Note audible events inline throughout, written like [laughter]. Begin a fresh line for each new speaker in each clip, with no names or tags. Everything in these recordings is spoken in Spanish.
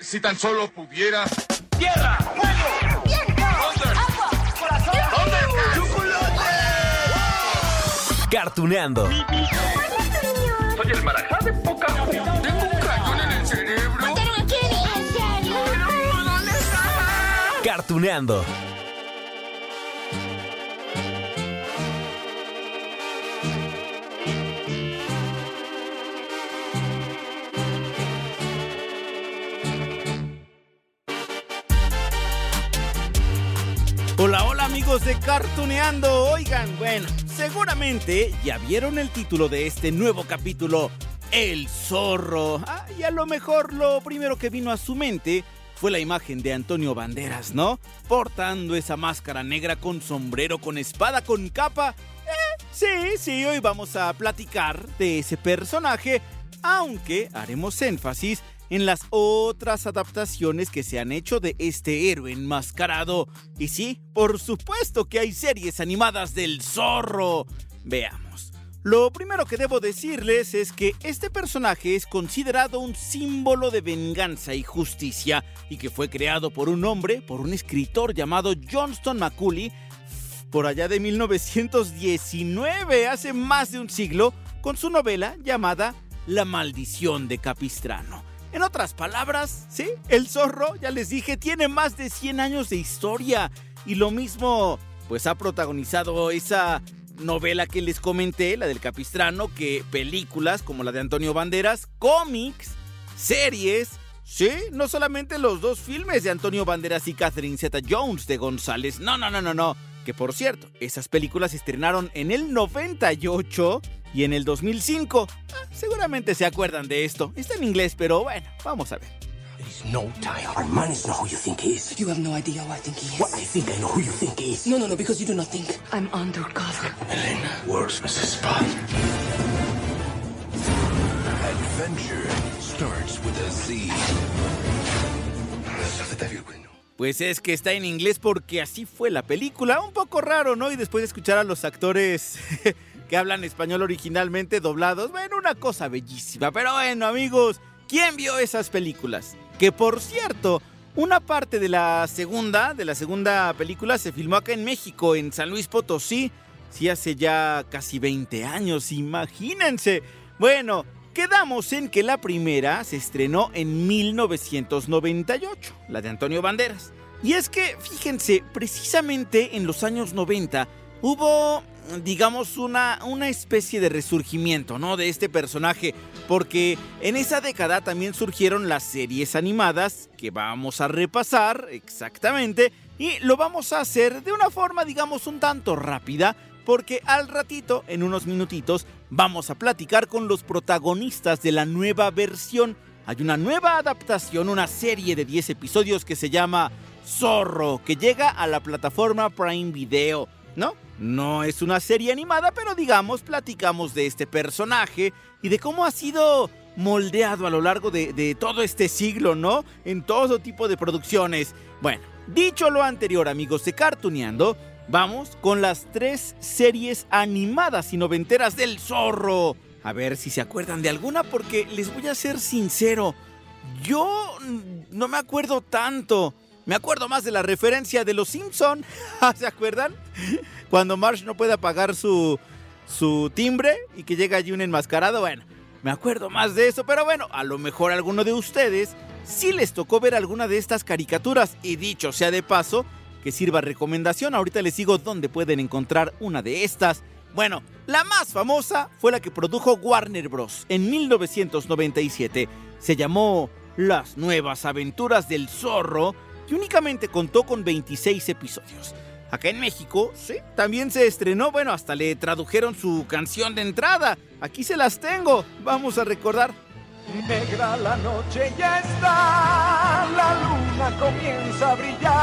Si tan solo pudiera.
¡Tierra! ¡Fuego!
¿Dónde?
¡Agua! ¡Corazón!
¿Dónde?
¡Chocolate!
Cartuneando.
Soy el marajá de poca Tengo un cañón en el cerebro.
¿Mataron a Kenny? ¿En serio?
¿Dónde está?
Cartuneando.
Hola, hola amigos de Cartuneando. Oigan, bueno, seguramente ya vieron el título de este nuevo capítulo, El zorro. Y a lo mejor lo primero que vino a su mente fue la imagen de Antonio Banderas, ¿no? Portando esa máscara negra con sombrero, con espada, con capa. Eh, sí, sí, hoy vamos a platicar de ese personaje, aunque haremos énfasis en las otras adaptaciones que se han hecho de este héroe enmascarado. Y sí, por supuesto que hay series animadas del zorro. Veamos. Lo primero que debo decirles es que este personaje es considerado un símbolo de venganza y justicia y que fue creado por un hombre, por un escritor llamado Johnston Macaulay, por allá de 1919, hace más de un siglo, con su novela llamada La maldición de Capistrano. En otras palabras, sí, el zorro, ya les dije, tiene más de 100 años de historia. Y lo mismo, pues ha protagonizado esa novela que les comenté, la del Capistrano, que películas como la de Antonio Banderas, cómics, series, sí, no solamente los dos filmes de Antonio Banderas y Catherine Zeta Jones de González, no, no, no, no, no, que por cierto, esas películas se estrenaron en el 98 y en el 2005. Ah, seguramente se acuerdan de esto. Está en inglés, pero bueno, vamos a ver.
There's no time. Our man is not who you think he is.
You have no idea who I think he is.
What I think I know who you think he is.
No, no, no, because you do not think.
I'm undercover.
Elena, where's Mrs. Spot?
Adventure starts with a Z.
Pues es que está en inglés porque así fue la película. Un poco raro, ¿no? Y después de escuchar a los actores [laughs] que hablan español originalmente doblados, bueno, una cosa bellísima. Pero bueno, amigos, ¿quién vio esas películas? Que por cierto, una parte de la segunda, de la segunda película se filmó acá en México, en San Luis Potosí. Sí, hace ya casi 20 años, imagínense. Bueno, quedamos en que la primera se estrenó en 1998, la de Antonio Banderas. Y es que, fíjense, precisamente en los años 90 hubo, digamos, una, una especie de resurgimiento, ¿no? De este personaje, porque en esa década también surgieron las series animadas que vamos a repasar exactamente y lo vamos a hacer de una forma, digamos, un tanto rápida, porque al ratito, en unos minutitos, vamos a platicar con los protagonistas de la nueva versión. Hay una nueva adaptación, una serie de 10 episodios que se llama Zorro, que llega a la plataforma Prime Video, ¿no? No es una serie animada, pero digamos, platicamos de este personaje y de cómo ha sido moldeado a lo largo de, de todo este siglo, ¿no? En todo tipo de producciones. Bueno, dicho lo anterior, amigos de Cartuneando, Vamos con las tres series animadas y noventeras del zorro. A ver si se acuerdan de alguna porque les voy a ser sincero. Yo no me acuerdo tanto. Me acuerdo más de la referencia de los Simpson. [laughs] ¿Se acuerdan? Cuando Marsh no puede apagar su, su timbre y que llega allí un enmascarado. Bueno, me acuerdo más de eso. Pero bueno, a lo mejor a alguno de ustedes sí les tocó ver alguna de estas caricaturas. Y dicho sea de paso, que sirva recomendación. Ahorita les digo dónde pueden encontrar una de estas. Bueno, la más famosa fue la que produjo Warner Bros. en 1997. Se llamó Las Nuevas Aventuras del Zorro y únicamente contó con 26 episodios. Acá en México, sí, también se estrenó, bueno, hasta le tradujeron su canción de entrada. Aquí se las tengo, vamos a recordar.
Negra la noche ya está, la luna comienza a brillar.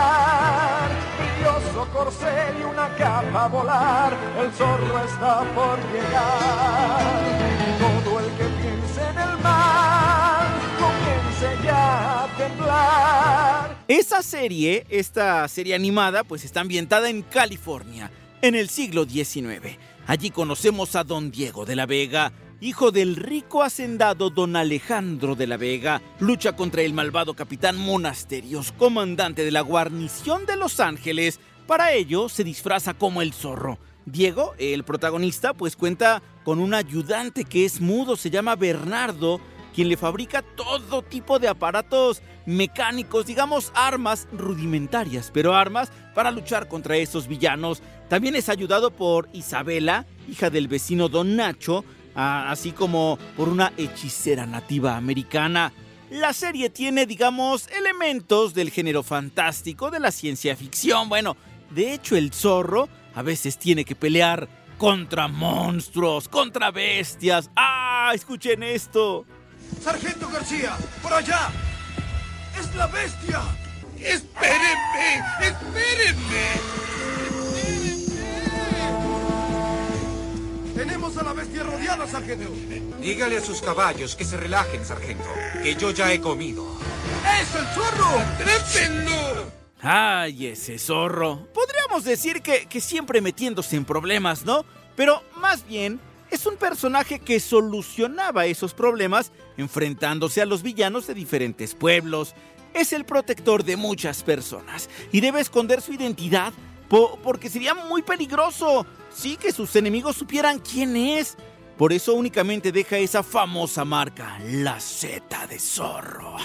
Esa serie, esta serie animada, pues está ambientada en California, en el siglo XIX. Allí conocemos a Don Diego de la Vega, hijo del rico hacendado Don Alejandro de la Vega. Lucha contra el malvado capitán Monasterios, comandante de la guarnición de Los Ángeles. Para ello se disfraza como el zorro. Diego, el protagonista, pues cuenta con un ayudante que es mudo, se llama Bernardo, quien le fabrica todo tipo de aparatos mecánicos, digamos armas rudimentarias, pero armas para luchar contra esos villanos. También es ayudado por Isabela, hija del vecino Don Nacho, así como por una hechicera nativa americana. La serie tiene, digamos, elementos del género fantástico, de la ciencia ficción. Bueno, de hecho el zorro a veces tiene que pelear contra monstruos, contra bestias. ¡Ah! Escuchen esto.
Sargento García, por allá. Es la bestia.
¡Espérenme! ¡Espérenme!
Tenemos a la bestia rodeada, sargento.
Dígale a sus caballos que se relajen, sargento, que yo ya he comido.
¡Es el zorro!
¡Atrápenlo!
¡Ay, ese zorro! Podríamos decir que, que siempre metiéndose en problemas, ¿no? Pero más bien es un personaje que solucionaba esos problemas enfrentándose a los villanos de diferentes pueblos. Es el protector de muchas personas y debe esconder su identidad po- porque sería muy peligroso. Sí que sus enemigos supieran quién es. Por eso únicamente deja esa famosa marca, la Z de zorro.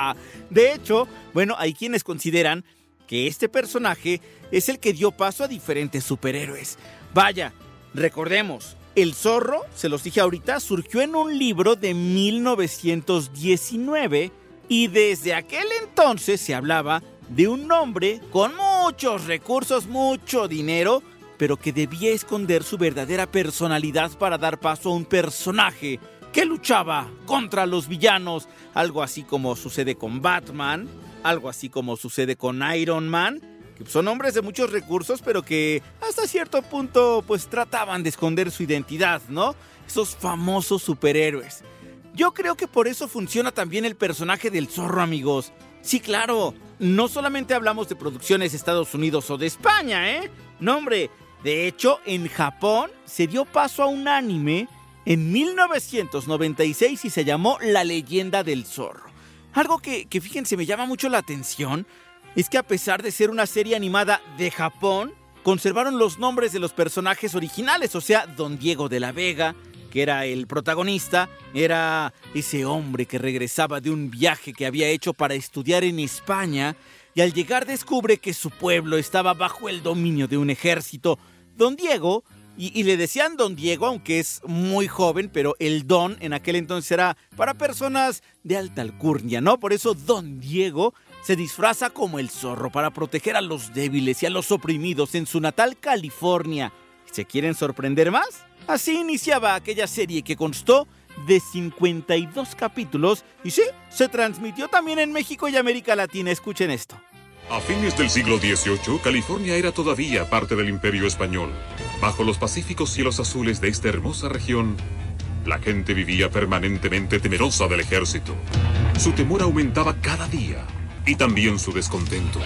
[laughs] De hecho, bueno, hay quienes consideran que este personaje es el que dio paso a diferentes superhéroes. Vaya, recordemos, el zorro, se los dije ahorita, surgió en un libro de 1919 y desde aquel entonces se hablaba de un hombre con muchos recursos, mucho dinero, pero que debía esconder su verdadera personalidad para dar paso a un personaje que luchaba contra los villanos, algo así como sucede con Batman, algo así como sucede con Iron Man, que son hombres de muchos recursos, pero que hasta cierto punto pues trataban de esconder su identidad, ¿no? Esos famosos superhéroes. Yo creo que por eso funciona también el personaje del zorro, amigos. Sí, claro, no solamente hablamos de producciones de Estados Unidos o de España, ¿eh? No, hombre, de hecho, en Japón se dio paso a un anime en 1996 y se llamó La leyenda del zorro. Algo que, que fíjense me llama mucho la atención es que a pesar de ser una serie animada de Japón, conservaron los nombres de los personajes originales, o sea, Don Diego de la Vega, que era el protagonista, era ese hombre que regresaba de un viaje que había hecho para estudiar en España y al llegar descubre que su pueblo estaba bajo el dominio de un ejército. Don Diego, y, le decían Don Diego, aunque es muy joven, pero el Don en aquel entonces era para personas de alta alcurnia, ¿no? Por eso Don Diego se disfraza como el zorro para proteger a los débiles y a los oprimidos en su natal California. ¿Se quieren sorprender más? Así iniciaba aquella serie que constó de 52 capítulos y sí, se transmitió también en México y América Latina. Escuchen esto.
A fines del siglo XVIII, California era todavía parte del Imperio Español. Bajo los pacíficos cielos azules de esta hermosa región, la gente vivía permanentemente temerosa del ejército. Su temor aumentaba cada día y también su descontento.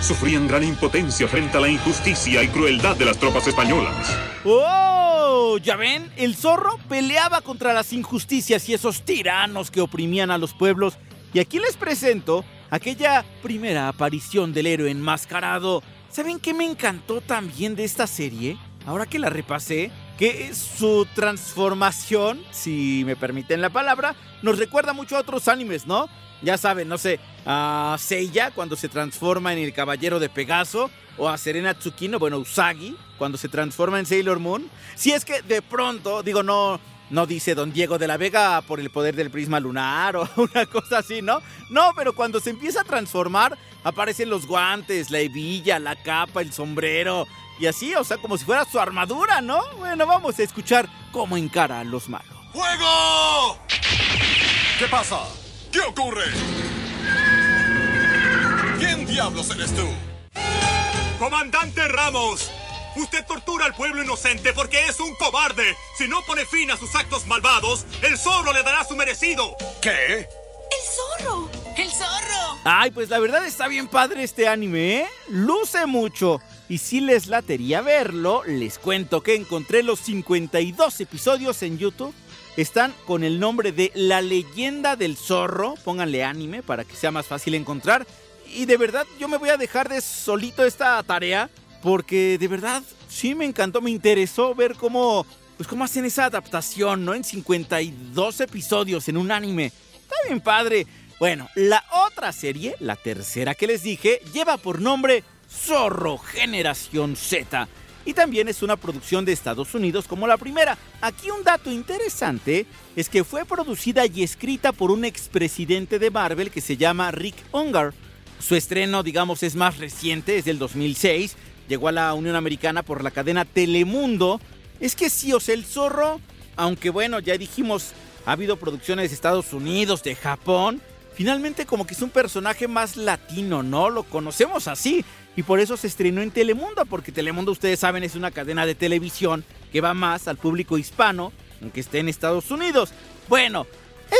Sufrían gran impotencia frente a la injusticia y crueldad de las tropas españolas.
¡Oh! ¿Ya ven? El zorro peleaba contra las injusticias y esos tiranos que oprimían a los pueblos. Y aquí les presento aquella primera aparición del héroe enmascarado. ¿Saben qué me encantó también de esta serie? Ahora que la repasé, que su transformación, si me permiten la palabra, nos recuerda mucho a otros animes, ¿no? Ya saben, no sé, a Seiya cuando se transforma en el caballero de Pegaso, o a Serena Tsukino, bueno, Usagi, cuando se transforma en Sailor Moon. Si es que de pronto, digo, no, no dice Don Diego de la Vega por el poder del prisma lunar o [laughs] una cosa así, ¿no? No, pero cuando se empieza a transformar, aparecen los guantes, la hebilla, la capa, el sombrero. Y así, o sea, como si fuera su armadura, ¿no? Bueno, vamos a escuchar cómo encara a los malos.
¡Fuego!
¿Qué pasa? ¿Qué ocurre? ¿Quién diablos eres tú?
Comandante Ramos, usted tortura al pueblo inocente porque es un cobarde. Si no pone fin a sus actos malvados, el zorro le dará su merecido.
¿Qué?
¡El zorro! ¡El zorro!
Ay, pues la verdad está bien padre este anime, ¿eh? Luce mucho. Y si les latería verlo, les cuento que encontré los 52 episodios en YouTube. Están con el nombre de La leyenda del zorro. Pónganle anime para que sea más fácil encontrar. Y de verdad yo me voy a dejar de solito esta tarea porque de verdad sí me encantó, me interesó ver cómo pues cómo hacen esa adaptación, ¿no? En 52 episodios en un anime. Está bien padre. Bueno, la otra serie, la tercera que les dije, lleva por nombre Zorro Generación Z. Y también es una producción de Estados Unidos como la primera. Aquí un dato interesante es que fue producida y escrita por un expresidente de Marvel que se llama Rick Ungar. Su estreno, digamos, es más reciente, es del 2006. Llegó a la Unión Americana por la cadena Telemundo. Es que sí, o sea, el zorro, aunque bueno, ya dijimos, ha habido producciones de Estados Unidos, de Japón. Finalmente como que es un personaje más latino, ¿no? Lo conocemos así. Y por eso se estrenó en Telemundo, porque Telemundo, ustedes saben, es una cadena de televisión que va más al público hispano, aunque esté en Estados Unidos. Bueno,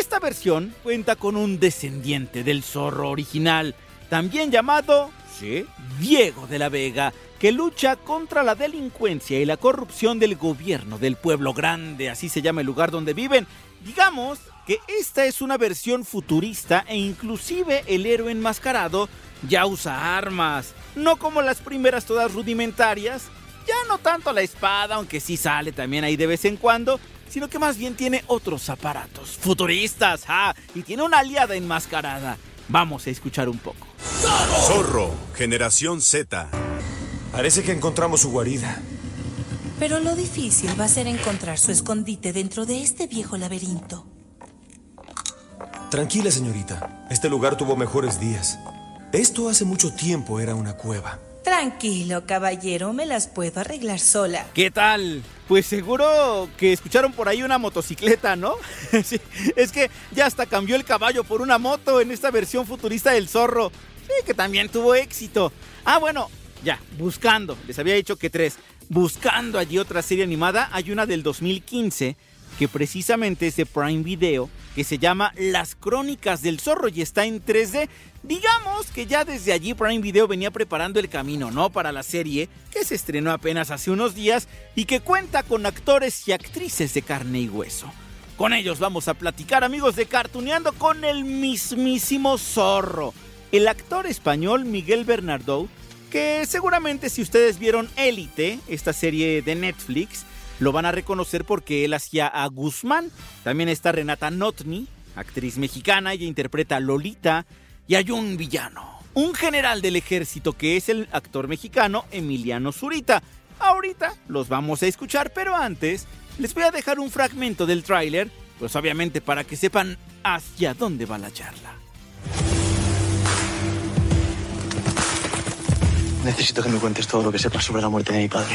esta versión cuenta con un descendiente del zorro original, también llamado, sí, Diego de la Vega, que lucha contra la delincuencia y la corrupción del gobierno del pueblo grande, así se llama el lugar donde viven. Digamos que esta es una versión futurista e inclusive el héroe enmascarado ya usa armas, no como las primeras todas rudimentarias, ya no tanto la espada, aunque sí sale también ahí de vez en cuando, sino que más bien tiene otros aparatos futuristas, ah, y tiene una aliada enmascarada. Vamos a escuchar un poco.
Zorro, generación Z.
Parece que encontramos su guarida.
Pero lo difícil va a ser encontrar su escondite dentro de este viejo laberinto.
Tranquila, señorita. Este lugar tuvo mejores días. Esto hace mucho tiempo era una cueva.
Tranquilo, caballero, me las puedo arreglar sola.
¿Qué tal? Pues seguro que escucharon por ahí una motocicleta, ¿no? [laughs] sí, es que ya hasta cambió el caballo por una moto en esta versión futurista del zorro. Sí, que también tuvo éxito. Ah, bueno, ya, buscando. Les había dicho que tres. Buscando allí otra serie animada, hay una del 2015 que precisamente es de Prime Video, que se llama Las Crónicas del Zorro y está en 3D. Digamos que ya desde allí Prime Video venía preparando el camino, ¿no? Para la serie, que se estrenó apenas hace unos días y que cuenta con actores y actrices de carne y hueso. Con ellos vamos a platicar, amigos de Cartuneando, con el mismísimo Zorro. El actor español Miguel Bernardo, que seguramente si ustedes vieron Élite, esta serie de Netflix, lo van a reconocer porque él hacía a Guzmán. También está Renata Notni, actriz mexicana, ella interpreta a Lolita. Y hay un villano, un general del ejército que es el actor mexicano Emiliano Zurita. Ahorita los vamos a escuchar, pero antes les voy a dejar un fragmento del tráiler, pues obviamente para que sepan hacia dónde va la charla.
Necesito que me cuentes todo lo que sepas sobre la muerte de mi padre.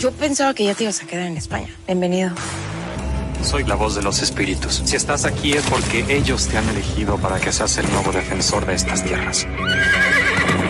Yo pensaba que ya te ibas a quedar en España. Bienvenido.
Soy la voz de los espíritus. Si estás aquí es porque ellos te han elegido para que seas el nuevo defensor de estas tierras.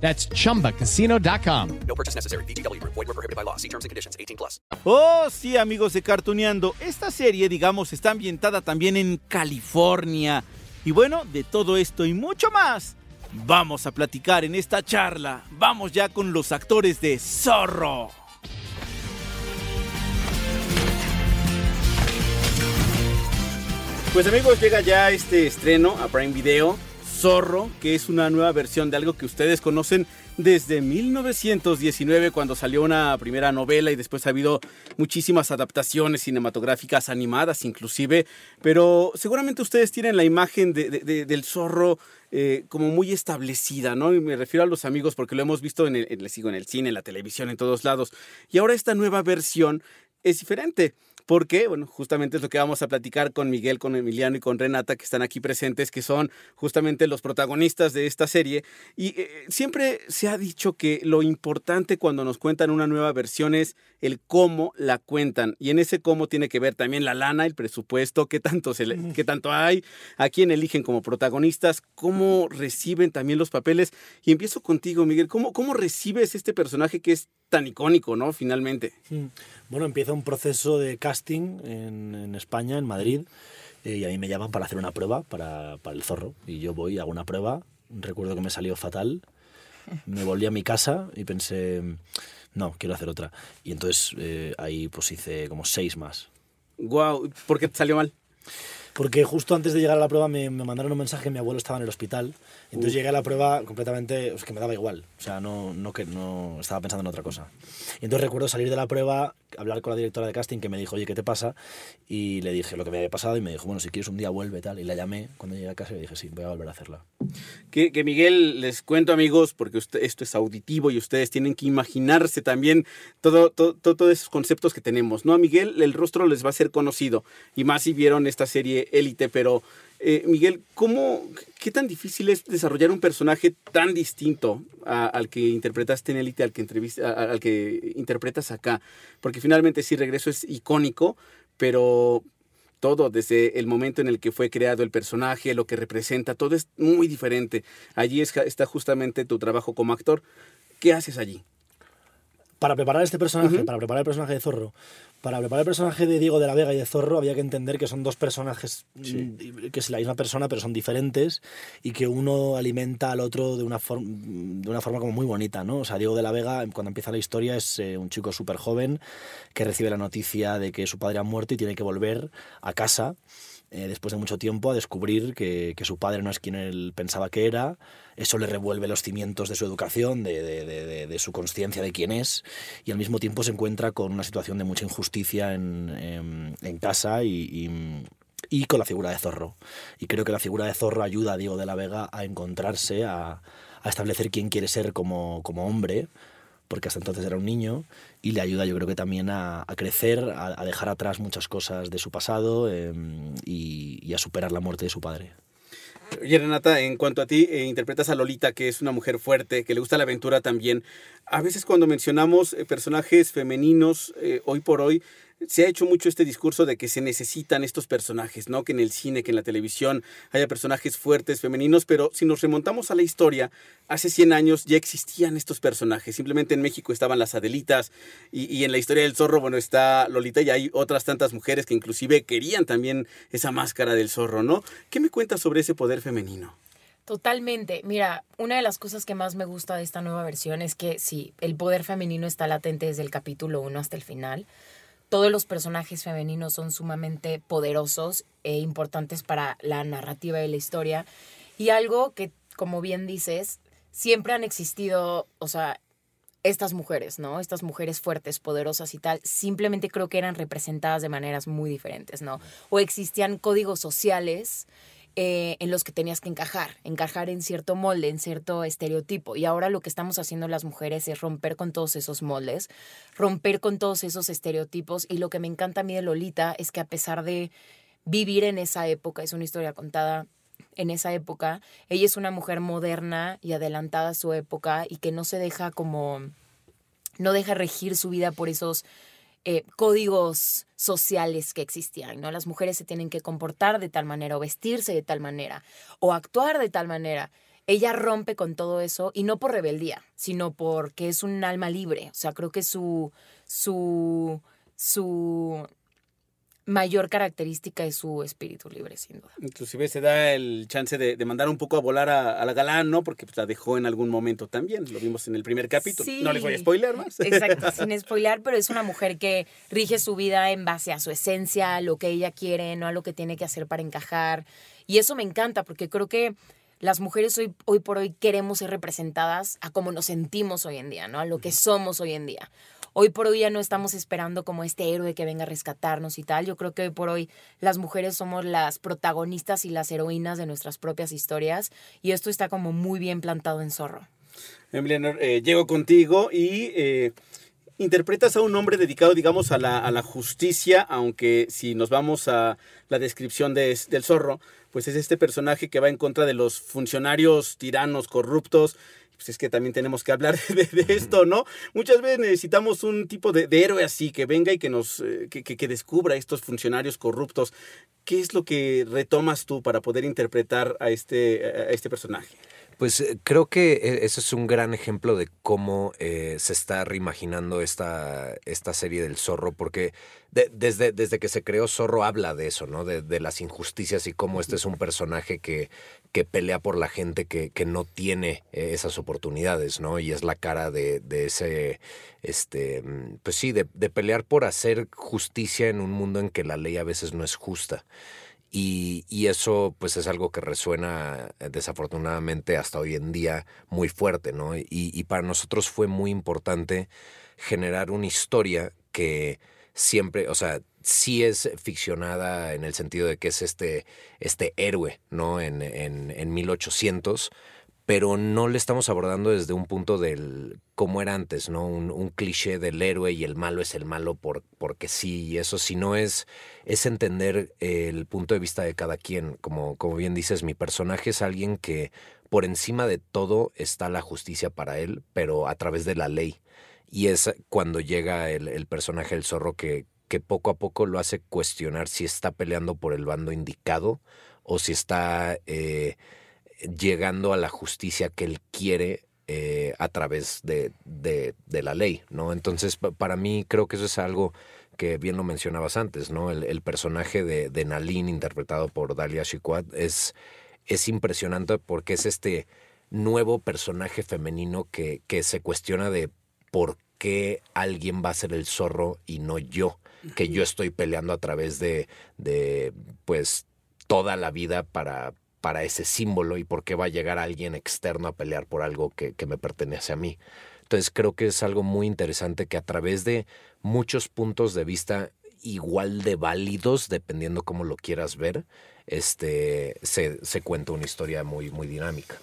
That's chumbacasino.com.
No purchase necessary. BGW. Void were prohibited by law. See terms and conditions 18 plus.
Oh, sí, amigos de Cartuneando. Esta serie, digamos, está ambientada también en California. Y bueno, de todo esto y mucho más, vamos a platicar en esta charla. Vamos ya con los actores de Zorro. Pues amigos, llega ya este estreno a Prime Video.
Zorro, que es una nueva versión de algo que ustedes conocen desde 1919 cuando salió una primera novela y después ha habido muchísimas adaptaciones cinematográficas animadas inclusive, pero seguramente ustedes tienen la imagen de, de, del zorro eh, como muy establecida, ¿no? Y me refiero a los amigos porque lo hemos visto en el, les digo, en el cine, en la televisión, en todos lados. Y ahora esta nueva versión es diferente porque, bueno, justamente es lo que vamos a platicar con Miguel, con Emiliano y con Renata, que están aquí presentes, que son justamente los protagonistas de esta serie. Y eh, siempre se ha dicho que lo importante cuando nos cuentan una nueva versión es el cómo la cuentan. Y en ese cómo tiene que ver también la lana, el presupuesto, qué tanto, se qué tanto hay, a quién eligen como protagonistas, cómo reciben también los papeles. Y empiezo contigo, Miguel, ¿cómo, cómo recibes este personaje que es tan icónico, ¿no? Finalmente.
Bueno, empieza un proceso de casting en, España, en Madrid, eh, y a mí me llaman para hacer una prueba para, para el zorro. Y yo voy, hago una prueba, recuerdo que me salió fatal, me volví a mi casa y pensé, no, quiero hacer otra. Y entonces eh, ahí pues hice como seis más.
Guau, ¿por qué te salió mal?
Porque justo antes de llegar a la prueba me, me mandaron un mensaje mi abuelo estaba en el hospital. Entonces llegué a la prueba completamente, es que me daba igual. O sea, no, no, que, no estaba pensando en otra cosa. Y entonces recuerdo salir de la prueba, hablar con la directora de casting que me dijo, oye, ¿qué te pasa? Y le dije lo que me había pasado y me dijo, bueno, si quieres un día vuelve tal. Y la llamé cuando llegué a casa y le dije, sí, voy a volver a hacerla.
Que, que Miguel, les cuento amigos, porque usted, esto es auditivo y ustedes tienen que imaginarse también todo, todo, todos esos conceptos que tenemos. ¿no? A Miguel el rostro les va a ser conocido. Y más si vieron esta serie Élite, pero eh, Miguel, ¿cómo, ¿qué tan difícil es desarrollar un personaje tan distinto al que interpretaste en Élite, al, que al que interpretas acá? Porque finalmente sí, Regreso es icónico, pero todo, desde el momento en el que fue creado el personaje, lo que representa, todo es muy diferente. Allí está justamente tu trabajo como actor. ¿Qué haces allí?
Para preparar este personaje, para preparar el personaje de Zorro, para preparar el personaje de Diego de la Vega y de Zorro había que entender que son dos personajes, mm, que es la misma persona, pero son diferentes y que uno alimenta al otro de una, de una forma como muy bonita, ¿no? O sea, Diego de la Vega, cuando empieza la historia, es eh, un chico súper joven que recibe la noticia de que su padre ha muerto y tiene que volver a casa eh, después de mucho tiempo a descubrir que, que, su padre no es quien él pensaba que era. Eso le revuelve los cimientos de su educación, de, de, de, de su conciencia de quién es, y al mismo tiempo se encuentra con una situación de mucha injusticia en, en, en casa y, y, y, con la figura de Zorro. Y creo que la figura de Zorro ayuda a Diego de la Vega a encontrarse, a, a establecer quién quiere ser como, como hombre porque hasta entonces era un niño, y le ayuda yo creo que también a, crecer, a, dejar atrás muchas cosas de su pasado y, y, a superar la muerte de su padre.
Oye, Renata, en cuanto a ti, eh, interpretas a Lolita, que es una mujer fuerte, que le gusta la aventura también. A veces cuando mencionamos eh, personajes femeninos, eh, hoy por hoy, se ha hecho mucho este discurso de que se necesitan estos personajes, ¿no? Que en el cine, que en la televisión haya personajes fuertes, femeninos, pero si nos remontamos a la historia, hace 100 años ya existían estos personajes. Simplemente en México estaban las Adelitas y, en la historia del zorro, bueno, está Lolita y hay otras tantas mujeres que inclusive querían también esa máscara del zorro, ¿no? ¿Qué me cuentas sobre ese poder femenino?
Totalmente. Mira, una de las cosas que más me gusta de esta nueva versión es que sí, el poder femenino está latente desde el capítulo 1 hasta el final todos los personajes femeninos son sumamente poderosos e importantes para la narrativa de la historia. Y algo que, como bien dices, siempre han existido, o sea, estas mujeres, ¿no? Estas mujeres fuertes, poderosas y tal, simplemente creo que eran representadas de maneras muy diferentes, ¿no? O existían códigos sociales eh, en los que tenías que encajar, encajar en cierto molde, en cierto estereotipo. Y ahora lo que estamos haciendo las mujeres es romper con todos esos moldes, romper con todos esos estereotipos. Y lo que me encanta a mí de Lolita es que a pesar de vivir en esa época, es una historia contada en esa época, ella es una mujer moderna y adelantada a su época y que no se deja como, no deja regir su vida por esos eh, códigos sociales que existían, ¿no? Las mujeres se tienen que comportar de tal manera o vestirse de tal manera o actuar de tal manera. Ella rompe con todo eso y no por rebeldía, sino porque es un alma libre. O sea, creo que su, su, su mayor característica es su espíritu libre, sin duda.
Inclusive se da el chance de, de mandar un poco a volar a, a, la galán, ¿no? Porque pues, la dejó en algún momento también, lo vimos en el primer capítulo.
Sí.
No les voy a spoiler más. [laughs]
Exacto, sin spoiler, pero es una mujer que rige su vida en base a su esencia, a lo que ella quiere, no a lo que tiene que hacer para encajar. Y eso me encanta, porque creo que las mujeres hoy, hoy por hoy queremos ser representadas a cómo nos sentimos hoy en día, ¿no? A lo que somos hoy en día. Hoy por hoy ya no estamos esperando como este héroe que venga a rescatarnos y tal. Yo creo que hoy por hoy las mujeres somos las protagonistas y las heroínas de nuestras propias historias y esto está como muy bien plantado en Zorro.
Emiliano, eh, llego contigo y eh, interpretas a un hombre dedicado, digamos, a la, a la, justicia, aunque si nos vamos a la descripción de, del zorro, pues es este personaje que va en contra de los funcionarios tiranos, corruptos. Pues es que también tenemos que hablar [laughs] de, de esto, ¿no? Muchas veces necesitamos un tipo de, de héroe así, que venga y que nos eh, que, que, que descubra a estos funcionarios corruptos. ¿Qué es lo que retomas tú para poder interpretar a este, a este personaje?
Pues creo que ese es un gran ejemplo de cómo eh, se está reimaginando esta, esta serie del zorro, porque de, desde, desde que se creó Zorro habla de eso, ¿no? De, de, las injusticias y cómo este es un personaje que, que pelea por la gente que, que no tiene eh, esas oportunidades, ¿no? Y es la cara de, de ese, este, pues sí, de, de pelear por hacer justicia en un mundo en que la ley a veces no es justa. Y, y, eso pues es algo que resuena desafortunadamente hasta hoy en día muy fuerte, ¿no? Y, y, para nosotros fue muy importante generar una historia que siempre, o sea, sí es ficcionada en el sentido de que es este, este héroe, ¿no? En, en, en 1800, pero no le estamos abordando desde un punto del como era antes, ¿no? Un, cliché del héroe y el malo es el malo por, porque sí, y eso si no es, es entender el punto de vista de cada quien. Como, como bien dices, mi personaje es alguien que por encima de todo está la justicia para él, pero a través de la ley. Y es cuando llega el, el personaje del zorro que, que poco a poco lo hace cuestionar si está peleando por el bando indicado o si está... Eh, llegando a la justicia que él quiere eh, a través de, de, la ley, ¿no? Entonces, para mí creo que eso es algo que bien lo mencionabas antes, ¿no? El, personaje de, de interpretado por Dalia Shikwat, es, es impresionante porque es este nuevo personaje femenino que, que se cuestiona de por qué alguien va a ser el zorro y no yo, que yo estoy peleando a través de, de pues, toda la vida para, para ese símbolo y por qué va a llegar alguien externo a pelear por algo que, que, me pertenece a mí. Entonces creo que es algo muy interesante que a través de muchos puntos de vista igual de válidos, dependiendo cómo lo quieras ver, este, se, se cuenta una historia muy, muy dinámica.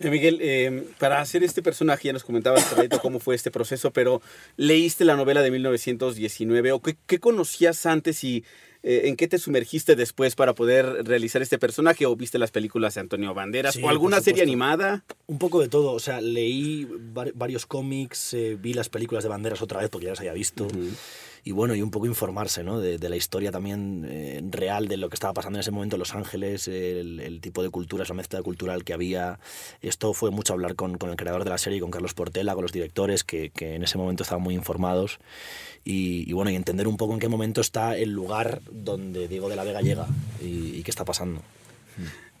Eh, Miguel, eh, para hacer este personaje, ya nos comentabas cómo fue este proceso, pero leíste la novela de 1919 o qué, qué conocías antes y eh, ¿en qué te sumergiste después para poder realizar este personaje? ¿O viste las películas de Antonio Banderas? Sí, ¿O alguna serie animada?
Un poco de todo. O sea, leí varios cómics, eh, vi las películas de Banderas otra vez porque ya las había visto. Uh -huh. Y bueno, y un poco informarse ¿no? de, la historia también eh, real de lo que estaba pasando en ese momento en Los Ángeles, el, tipo de cultura, esa mezcla cultural que había. Esto fue mucho hablar con, con el creador de la serie, con Carlos Portela, con los directores, que, que en ese momento estaban muy informados. Y, bueno, y entender un poco en qué momento está el lugar donde Diego de la Vega llega y, y qué está pasando.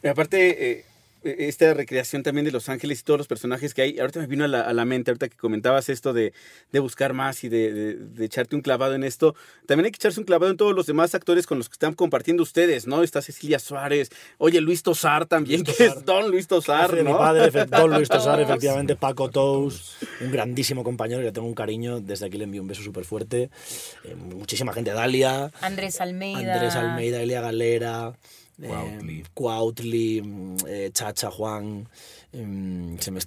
Y aparte, eh, esta recreación también de Los Ángeles y todos los personajes que hay, ahorita me vino a la, a la mente, ahorita que comentabas esto de, de buscar más y de, de, de, echarte un clavado en esto, también hay que echarse un clavado en todos los demás actores con los que están compartiendo ustedes, ¿no? Está Cecilia Suárez, oye, Luis Tosar también, Luis que Tosar. es Don Luis Tosar, ¿no?
Mi padre, Don Luis Tosar, [laughs] efectivamente, Paco Tous, un grandísimo compañero que tengo un cariño, desde aquí le envío un beso súper fuerte, eh, muchísima gente, Dalia,
Andrés Almeida,
Andrés Almeida, Elia Galera, Cuautli, eh, Cuautli eh, Chacha, Juan, eh, se me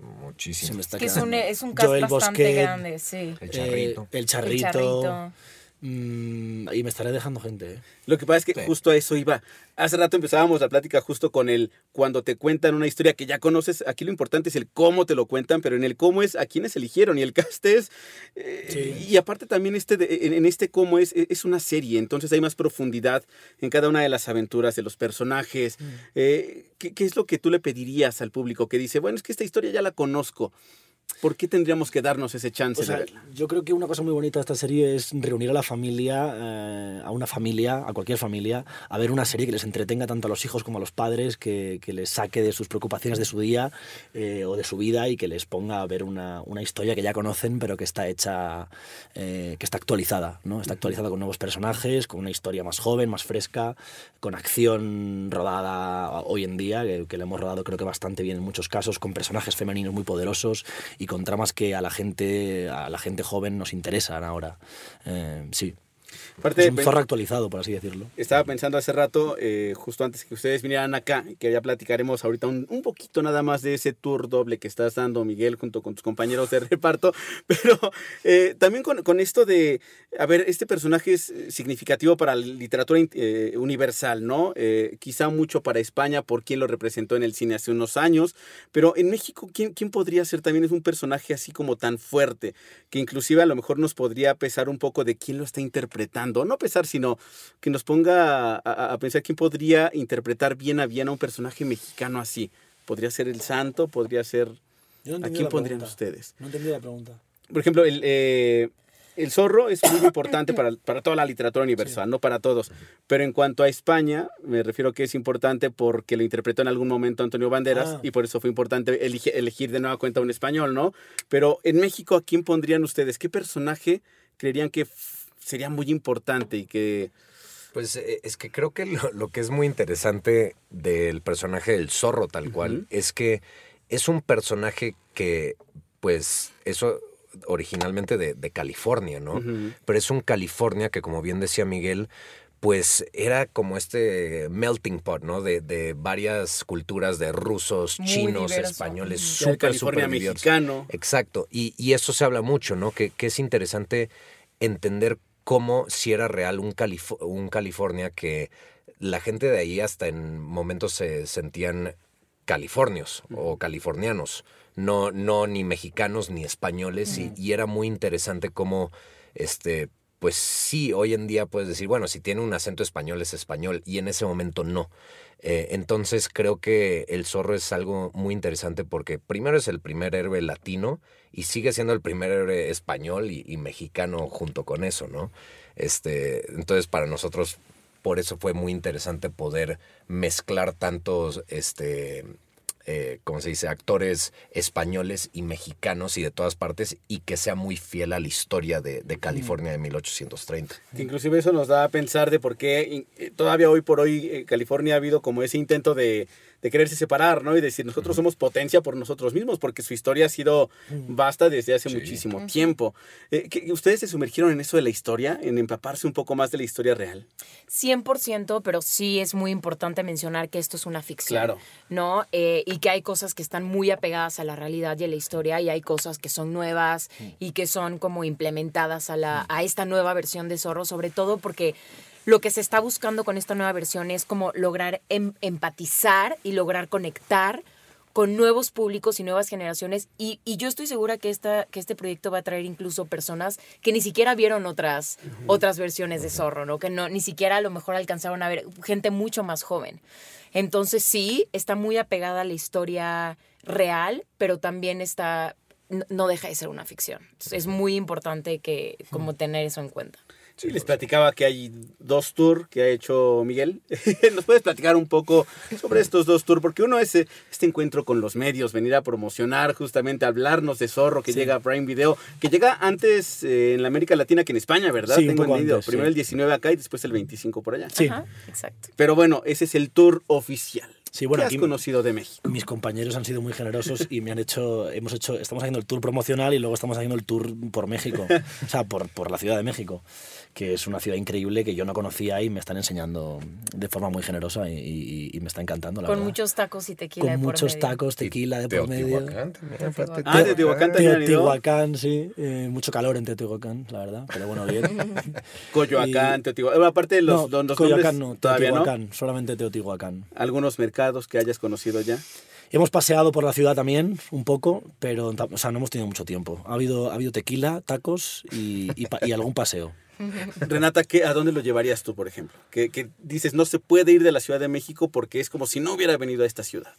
Muchísimo. Se
me está que es un, es un cast bastante Bosquet, grande, sí.
El charrito.
el charrito. El charrito. Mm, y me estaré dejando gente. ¿eh?
Lo que pasa es que sí. justo a eso iba. Hace rato empezábamos la plática justo con el cuando te cuentan una historia que ya conoces. Aquí lo importante es el cómo te lo cuentan, pero en el cómo es a quienes eligieron y el cast es. Eh, sí. Y aparte también este de, en, en, este cómo es, es una serie, entonces hay más profundidad en cada una de las aventuras de los personajes. Mm. Eh, ¿qué, ¿Qué es lo que tú le pedirías al público que dice, bueno, es que esta historia ya la conozco? ¿Por qué tendríamos que darnos ese chance
O sea,
de verla?
yo creo que una cosa muy bonita de esta serie es reunir a la familia, eh, a una familia, a cualquier familia, a ver una serie que les entretenga tanto a los hijos como a los padres, que, que les saque de sus preocupaciones de su día eh, o de su vida y que les ponga a ver una, una historia que ya conocen, pero que está hecha, eh, que está actualizada, ¿no? Está actualizada con nuevos personajes, con una historia más joven, más fresca, con acción rodada hoy en día, que, que le hemos rodado creo que bastante bien en muchos casos, con personajes femeninos muy poderosos y con tramas que a la gente, a la gente joven nos interesan ahora. Eh, sí.
Aparte,
es un zorro actualizado, por así decirlo.
Estaba pensando hace rato, eh, justo antes que ustedes vinieran acá, que ya platicaremos ahorita un, un poquito nada más de ese tour doble que estás dando, Miguel, junto con tus compañeros de [laughs] reparto, pero eh, también con, con esto de, a ver, este personaje es significativo para la literatura eh, universal, ¿no? Eh, quizá mucho para España por quien lo representó en el cine hace unos años, pero en México, ¿quién, quién podría ser también es un personaje así como tan fuerte, que inclusive a lo mejor nos podría pesar un poco de quién lo está interpretando? No pesar, sino que nos ponga a, pensar quién podría interpretar bien a bien a un personaje mexicano así. Podría ser el santo, podría ser...
Yo no
¿A quién
la
pondrían
pregunta.
ustedes?
No entendí la pregunta.
Por ejemplo, el, eh, el zorro es muy importante [coughs] para, para toda la literatura universal, no para todos. Pero en cuanto a España, me refiero que es importante porque lo interpretó en algún momento Antonio Banderas
Ah.
y por eso fue importante elige- elegir de nueva cuenta un español, ¿no? Pero en México, ¿a quién pondrían ustedes? ¿Qué personaje creerían que sería muy importante y que...
Pues eh, es que creo que lo, lo que es muy interesante del personaje del zorro tal cual es que es un personaje que, pues, eso originalmente de, de California, ¿no? Pero es un California que, como bien decía Miguel, pues era como este melting pot, ¿no? De, de varias culturas, de rusos,
Muy
chinos,
diverso.
españoles, súper, súper
mexicano.
Exacto. Y, y eso se habla mucho, ¿no? Que, que es interesante entender cómo si era real un, Calif- un California que la gente de ahí hasta en momentos se sentían californios o californianos, no, no ni mexicanos ni españoles, y, y era muy interesante cómo, este, pues sí, hoy en día puedes decir, bueno, si tiene un acento español es español, y en ese momento no. Eh, entonces creo que el zorro es algo muy interesante porque primero es el primer héroe latino y sigue siendo el primer héroe español y, y mexicano junto con eso, ¿no? Este, entonces para nosotros por eso fue muy interesante poder mezclar tantos, este, eh, ¿cómo se dice? Actores españoles y mexicanos y de todas partes y que sea muy fiel a la historia de, de California de 1830.
Que inclusive eso nos da a pensar de por qué eh, todavía hoy por hoy eh, California ha habido como ese intento de, de quererse separar, ¿no? Y decir, nosotros somos potencia por nosotros mismos, porque su historia ha sido vasta desde hace muchísimo tiempo. Eh, ¿qué- ¿Ustedes se sumergieron en eso de la historia, en empaparse un poco más de la historia real?
100%, pero sí es muy importante mencionar que esto es una ficción.
Claro.
¿No? Eh, y que hay cosas que están muy apegadas a la realidad y a la historia, y hay cosas que son nuevas y que son como implementadas a, la, a esta nueva versión de Zorro, sobre todo porque lo que se está buscando con esta nueva versión es como lograr em- empatizar y lograr conectar con nuevos públicos y nuevas generaciones. Y, y yo estoy segura que, esta, que este proyecto va a traer incluso personas que ni siquiera vieron otras, otras versiones de Zorro, ¿no? Que no, ni siquiera a lo mejor alcanzaron a ver gente mucho más joven. Entonces sí, está muy apegada a la historia real, pero también está, no, no deja de ser una ficción. Entonces, es muy importante que como tener eso en cuenta.
Sí, les platicaba que hay dos tours que ha hecho Miguel. [laughs] ¿Nos puedes platicar un poco sobre estos dos tours? Porque uno es eh, este encuentro con los medios, venir a promocionar, justamente a hablarnos de Zorro, que
Sí.
llega a Prime Video, que llega antes eh, en la América Latina que en España, ¿verdad?
Sí, un
Tengo
poco
entendido.
antes,
Primero
sí.
el 19 acá y después el 25 por allá.
Sí.
Ajá, exacto.
Pero bueno, ese es el tour oficial.
Sí, bueno,
¿Qué
aquí
has conocido de México?
Mis compañeros han sido muy generosos y me han hecho, hemos hecho, estamos haciendo el tour promocional y luego estamos haciendo el tour por México, [laughs] o sea, por, por la Ciudad de México, que es una ciudad increíble que yo no conocía y me están enseñando de forma muy generosa y, y- y me está encantando, la
Con
verdad.
muchos tacos y tequila
Con
de por
muchos
medio.
tacos, tequila de por medio.
Teotihuacán también.
Ah, Teotihuacán también.
Teotihuacán, sí. eh, mucho calor en Teotihuacán, la verdad, pero bueno, bien. [laughs]
Coyoacán, Teotihuacán. Bueno, aparte de los,
no,
los
Coyoacán
nombres,
no,
todavía no.
Teotihuacán, solamente Teotihuacán.
Algunos mercados que hayas conocido ya.
Hemos paseado por la ciudad también, un poco, pero o sea, no hemos tenido mucho tiempo. Ha habido, ha habido tequila, tacos y, y y algún paseo. [laughs]
Renata, ¿qué, ¿a dónde lo llevarías tú, por ejemplo? Que, que dices, no se puede ir de la Ciudad de México porque es como si no hubiera venido a esta ciudad.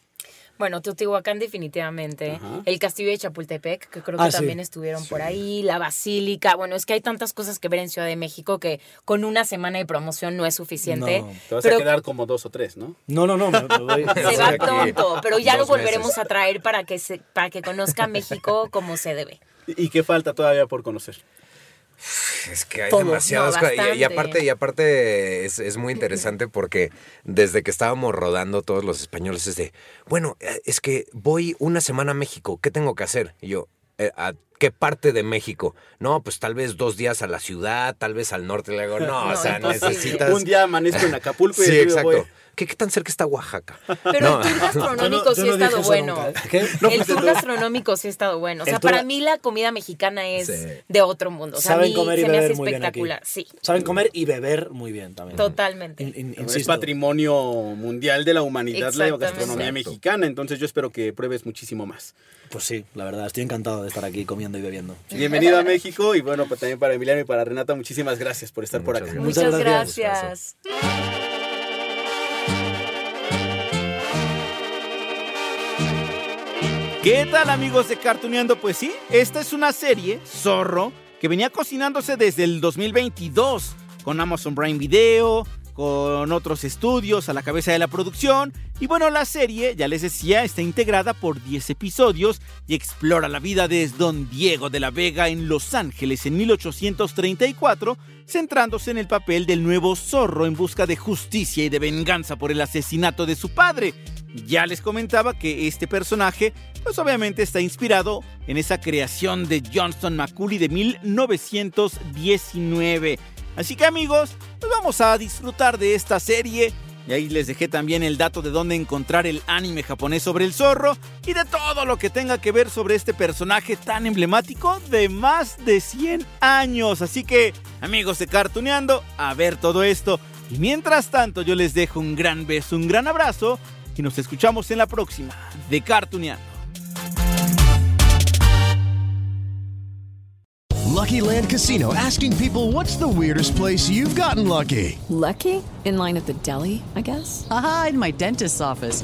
Bueno, Teotihuacán definitivamente.
Ajá.
El castillo de Chapultepec, que creo que
Ah, sí.
también estuvieron por ahí. La basílica. Bueno, es que hay tantas cosas que ver en Ciudad de México que con una semana de promoción no es suficiente.
No.
Te vas
Pero
a quedar como dos o tres, ¿no?
No, no, no. me- me voy- [laughs]
se va pronto, pero ya lo volveremos
meses.
a traer para que se, para que conozca México como se debe.
¿Y qué falta todavía por conocer?
Es que hay
Todo,
demasiadas
no,
cosas. Y- aparte, y aparte es, es muy interesante porque desde que estábamos rodando todos los españoles es de, bueno, eh, es que voy una semana a México, ¿qué tengo que hacer? Y yo, "Eh, ¿a qué parte de México? No, pues tal vez dos días a la ciudad, tal vez al norte. Le digo, no, [laughs] o sea, necesitas...
Un día amanezco en Acapulco y
Sí, exacto.
voy.
¿Qué, qué tan cerca está Oaxaca?
Pero
No.
el tour gastronómico [laughs] sí ha estado bueno. el tour gastronómico sí ha estado bueno. O sea, para mí la comida mexicana es
Sí.
de otro mundo. O sea, a
Saben
mí
comer y
se me hace
beber muy bien aquí.
espectacular. Sí,
Saben comer y beber muy bien también.
totalmente.
In- in-
Es patrimonio mundial de la humanidad la gastronomía
Exacto.
mexicana, entonces yo espero que pruebes muchísimo más.
Pues sí, la verdad, estoy encantado de estar aquí comiendo y bebiendo.
Bienvenido a México y bueno, pues también para Emiliano y para Renata, muchísimas gracias por estar por acá.
gracias.
Muchas
Muchas
gracias.
¿Qué tal amigos de Cartuneando? Pues sí, esta es una serie, Zorro, que venía cocinándose desde el 2022 con Amazon Prime Video, con otros estudios a la cabeza de la producción. Y bueno, la serie, ya les decía, está integrada por 10 episodios y explora la vida de Don Diego de la Vega en Los Ángeles en 1834, centrándose en el papel del nuevo zorro en busca de justicia y de venganza por el asesinato de su padre. Ya les comentaba que este personaje, pues obviamente está inspirado en esa creación de Johnston Macaulay de 1919. Así que amigos, pues vamos a disfrutar de esta serie. Y ahí les dejé también el dato de dónde encontrar el anime japonés sobre el zorro y de todo lo que tenga que ver sobre este personaje tan emblemático de más de 100 años. Así que, amigos de Cartuneando, a ver todo esto. Y mientras tanto, yo les dejo un gran beso, un gran abrazo y nos escuchamos en la próxima de Cartuneando.
Lucky Land Casino asking people what's the weirdest place you've gotten lucky?
Lucky? In line at the deli, I guess?
Aha, in my dentist's office.